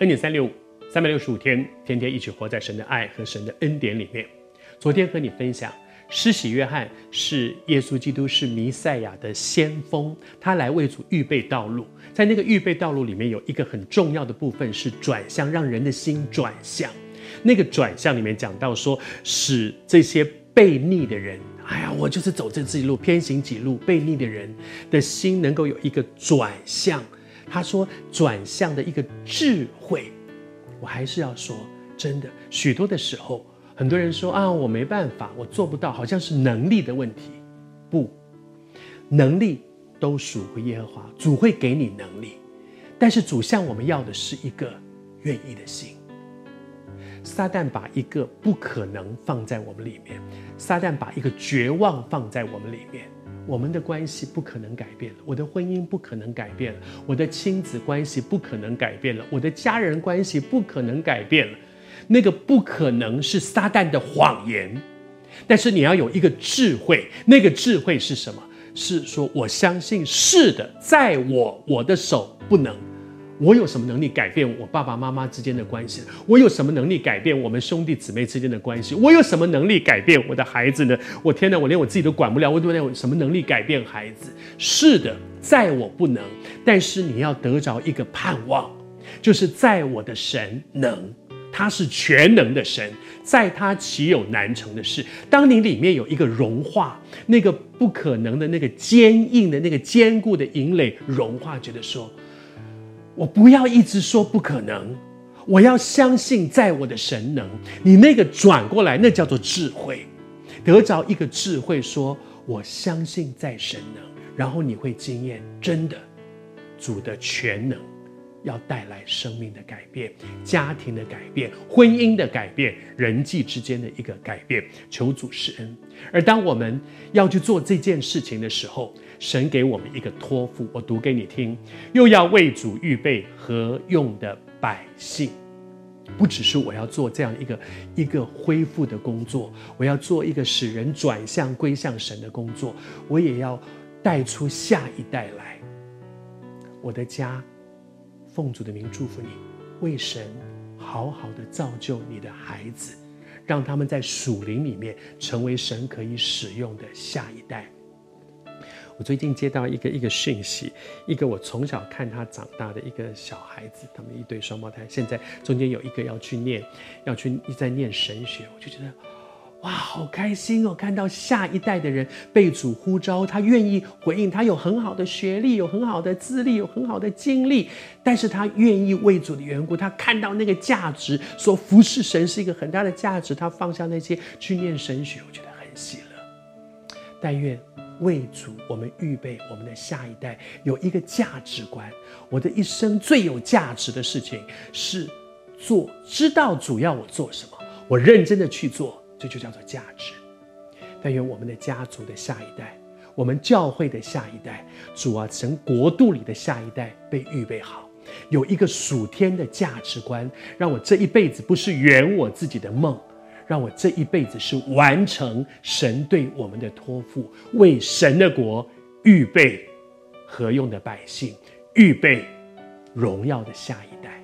恩典三六五，三百六十五天，天天一起活在神的爱和神的恩典里面。昨天和你分享，施洗约翰是耶稣基督是弥赛亚的先锋，他来为主预备道路。在那个预备道路里面，有一个很重要的部分是转向，让人的心转向。那个转向里面讲到说，使这些悖逆的人，哎呀，我就是走这自己路，偏行己路，悖逆的人的心能够有一个转向。他说转向的一个智慧，我还是要说，真的，许多的时候，很多人说啊，我没办法，我做不到，好像是能力的问题。不，能力都属乎耶和华，主会给你能力，但是主向我们要的是一个愿意的心。撒旦把一个不可能放在我们里面，撒旦把一个绝望放在我们里面，我们的关系不可能改变了，我的婚姻不可能改变了，我的亲子关系不可能改变了，我的家人关系不可能改变了。那个不可能是撒旦的谎言，但是你要有一个智慧，那个智慧是什么？是说我相信是的，在我我的手不能。我有什么能力改变我爸爸妈妈之间的关系？我有什么能力改变我们兄弟姊妹之间的关系？我有什么能力改变我的孩子呢？我天哪，我连我自己都管不了，我怎么有什么能力改变孩子？是的，在我不能，但是你要得着一个盼望，就是在我的神能，他是全能的神，在他岂有难成的事？当你里面有一个融化，那个不可能的那个坚硬的那个坚固的营垒融化，觉得说。我不要一直说不可能，我要相信在我的神能。你那个转过来，那叫做智慧，得着一个智慧，说我相信在神能，然后你会经验真的主的全能，要带来生命的改变、家庭的改变、婚姻的改变、人际之间的一个改变。求主施恩。而当我们要去做这件事情的时候，神给我们一个托付，我读给你听。又要为主预备何用的百姓，不只是我要做这样一个一个恢复的工作，我要做一个使人转向归向神的工作，我也要带出下一代来。我的家，奉主的名祝福你，为神好好的造就你的孩子，让他们在属灵里面成为神可以使用的下一代。我最近接到一个一个讯息，一个我从小看他长大的一个小孩子，他们一对双胞胎，现在中间有一个要去念，要去在念神学，我就觉得，哇，好开心哦！看到下一代的人被主呼召，他愿意回应，他有很好的学历，有很好的资历，有很好的经历，但是他愿意为主的缘故，他看到那个价值，说服侍神是一个很大的价值，他放下那些去念神学，我觉得很喜乐。但愿。为主，我们预备我们的下一代有一个价值观。我的一生最有价值的事情是做，知道主要我做什么，我认真的去做，这就叫做价值。但愿我们的家族的下一代，我们教会的下一代，主啊，神国度里的下一代被预备好，有一个属天的价值观，让我这一辈子不是圆我自己的梦。让我这一辈子是完成神对我们的托付，为神的国预备合用的百姓，预备荣耀的下一代。